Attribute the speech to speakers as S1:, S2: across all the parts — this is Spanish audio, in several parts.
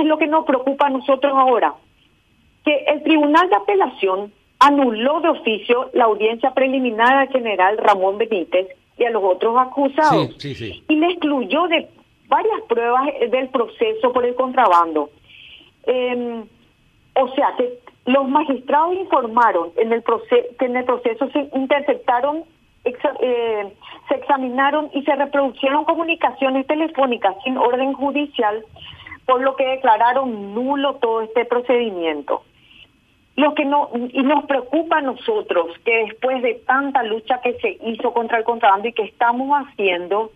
S1: es lo que nos preocupa a nosotros ahora? Que el Tribunal de Apelación anuló de oficio la audiencia preliminar al general Ramón Benítez y a los otros acusados y le excluyó de varias pruebas del proceso por el contrabando. Em, o sea que los magistrados informaron en el proceso que en el proceso se interceptaron, eh, se examinaron y se reproducieron comunicaciones telefónicas sin orden judicial, por lo que declararon nulo todo este procedimiento. Lo que no y nos preocupa a nosotros que después de tanta lucha que se hizo contra el contrabando y que estamos haciendo,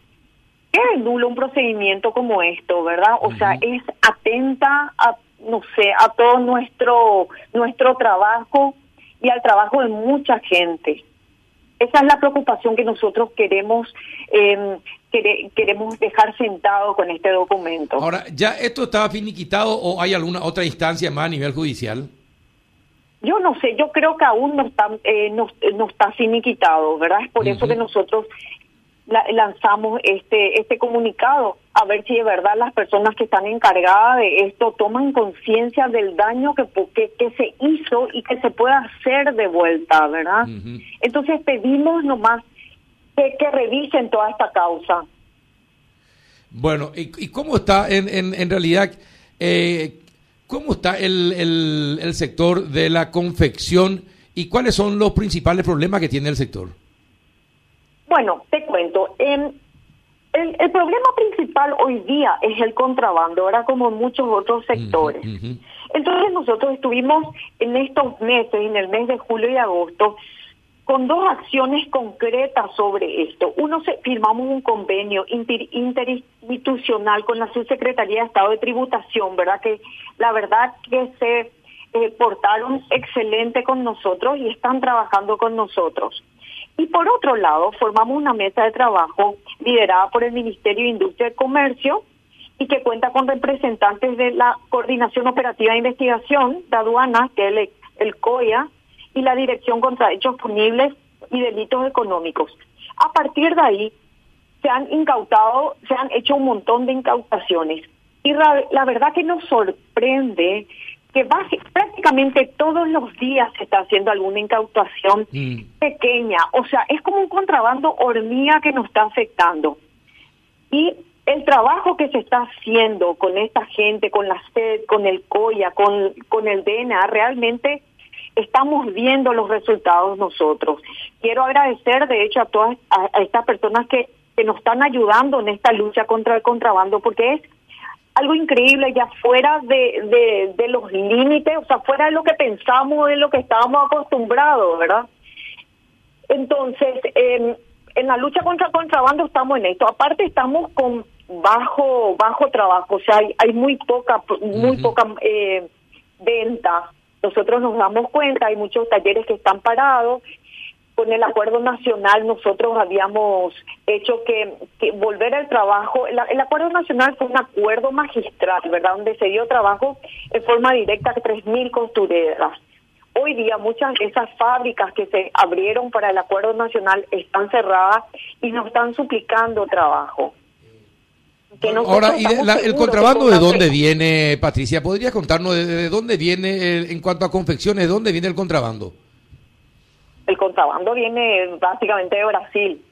S1: es nulo un procedimiento como esto, ¿verdad? O sea, es atenta a no sé, a todo nuestro nuestro trabajo y al trabajo de mucha gente. Esa es la preocupación que nosotros queremos eh, queremos dejar sentado con este documento.
S2: Ahora, ¿ya esto estaba finiquitado o hay alguna otra instancia más a nivel judicial?
S1: Yo no sé, yo creo que aún no está, eh, no, no, está finiquitado, ¿verdad? Es por eso que nosotros lanzamos este este comunicado a ver si de verdad las personas que están encargadas de esto toman conciencia del daño que, que, que se hizo y que se pueda hacer de vuelta, ¿verdad? Entonces pedimos nomás que, que revisen toda esta causa.
S2: Bueno, ¿y, cómo está en, en, en realidad eh, ¿Cómo está el, el, sector de la confección y cuáles son los principales problemas que tiene el sector?
S1: Bueno, te cuento. el, el, problema principal hoy día es el contrabando, ahora como en muchos otros sectores. Entonces nosotros estuvimos en estos meses, en el mes de julio y agosto, con dos acciones concretas sobre esto. Uno, firmamos un convenio interinstitucional con la Subsecretaría de Estado de Tributación, ¿verdad? Que la verdad que se eh, portaron excelente con nosotros y están trabajando con nosotros. Y por otro lado, formamos una mesa de trabajo liderada por el Ministerio de Industria y Comercio y que cuenta con representantes de la Coordinación Operativa de Investigación de Aduanas, que es el, el COIA, y la Dirección contra Hechos Punibles y Delitos Económicos. A partir de ahí se han incautado, se han hecho un montón de incautaciones. Y la, verdad que nos sorprende que prácticamente todos los días se está haciendo alguna incautación mm. pequeña. O sea, es como un contrabando hormiga que nos está afectando. Y el trabajo que se está haciendo con esta gente, con la SED, con el COIA, con, con el DNA, realmente estamos viendo los resultados nosotros. Quiero agradecer, de hecho, a todas a, estas personas que, que nos están ayudando en esta lucha contra el contrabando, porque es algo increíble ya fuera de, de, los límites, o sea, fuera de lo que pensamos, de lo que estábamos acostumbrados, ¿verdad? Entonces, en la lucha contra el contrabando estamos en esto. Aparte estamos con bajo bajo trabajo, o sea, hay, hay muy poca muy poca eh, venta nosotros nos damos cuenta, hay muchos talleres que están parados. Con el acuerdo nacional nosotros habíamos hecho que, volver al trabajo, el, acuerdo nacional fue un acuerdo magistral, ¿verdad? Donde se dio trabajo en forma directa a 3.000 costureras. Hoy día muchas de esas fábricas que se abrieron para el acuerdo nacional están cerradas y nos están suplicando trabajo.
S2: Ahora, ¿y el contrabando de dónde viene, Patricia? ¿Podría contarnos de, dónde viene, en cuanto a confecciones, de dónde viene el contrabando?
S1: El contrabando viene básicamente de Brasil.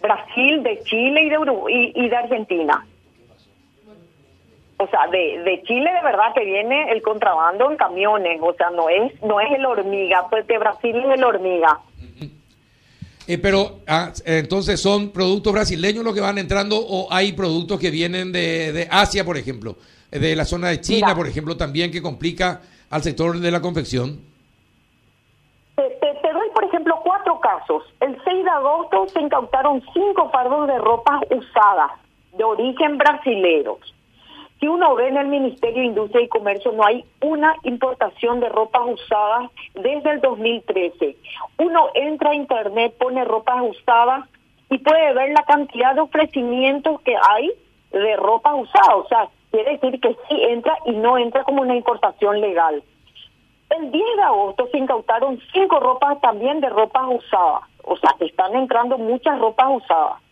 S1: Brasil, de Chile y de, Uruguay, y, de Argentina. O sea, de, de Chile de verdad que viene el contrabando en camiones, o sea, no es no es el hormiga, pues de Brasil es el hormiga.
S2: Eh, pero ah, entonces son productos brasileños los que van entrando o hay productos que vienen de, de Asia, por ejemplo, de la zona de China, por ejemplo, también que complica al sector de la confección.
S1: Te, te, doy, por ejemplo, cuatro casos. El 6 de agosto se incautaron cinco fardos de ropas usadas de origen brasileños si uno ve en el Ministerio de Industria y Comercio, no hay una importación de ropas usadas desde el 2013. Uno entra a Internet, pone ropas usadas y puede ver la cantidad de ofrecimientos que hay de ropa usada. O sea, quiere decir que sí entra y no entra como una importación legal. El 10 de agosto se incautaron cinco ropas también de ropas usadas. O sea, están entrando muchas ropas usadas.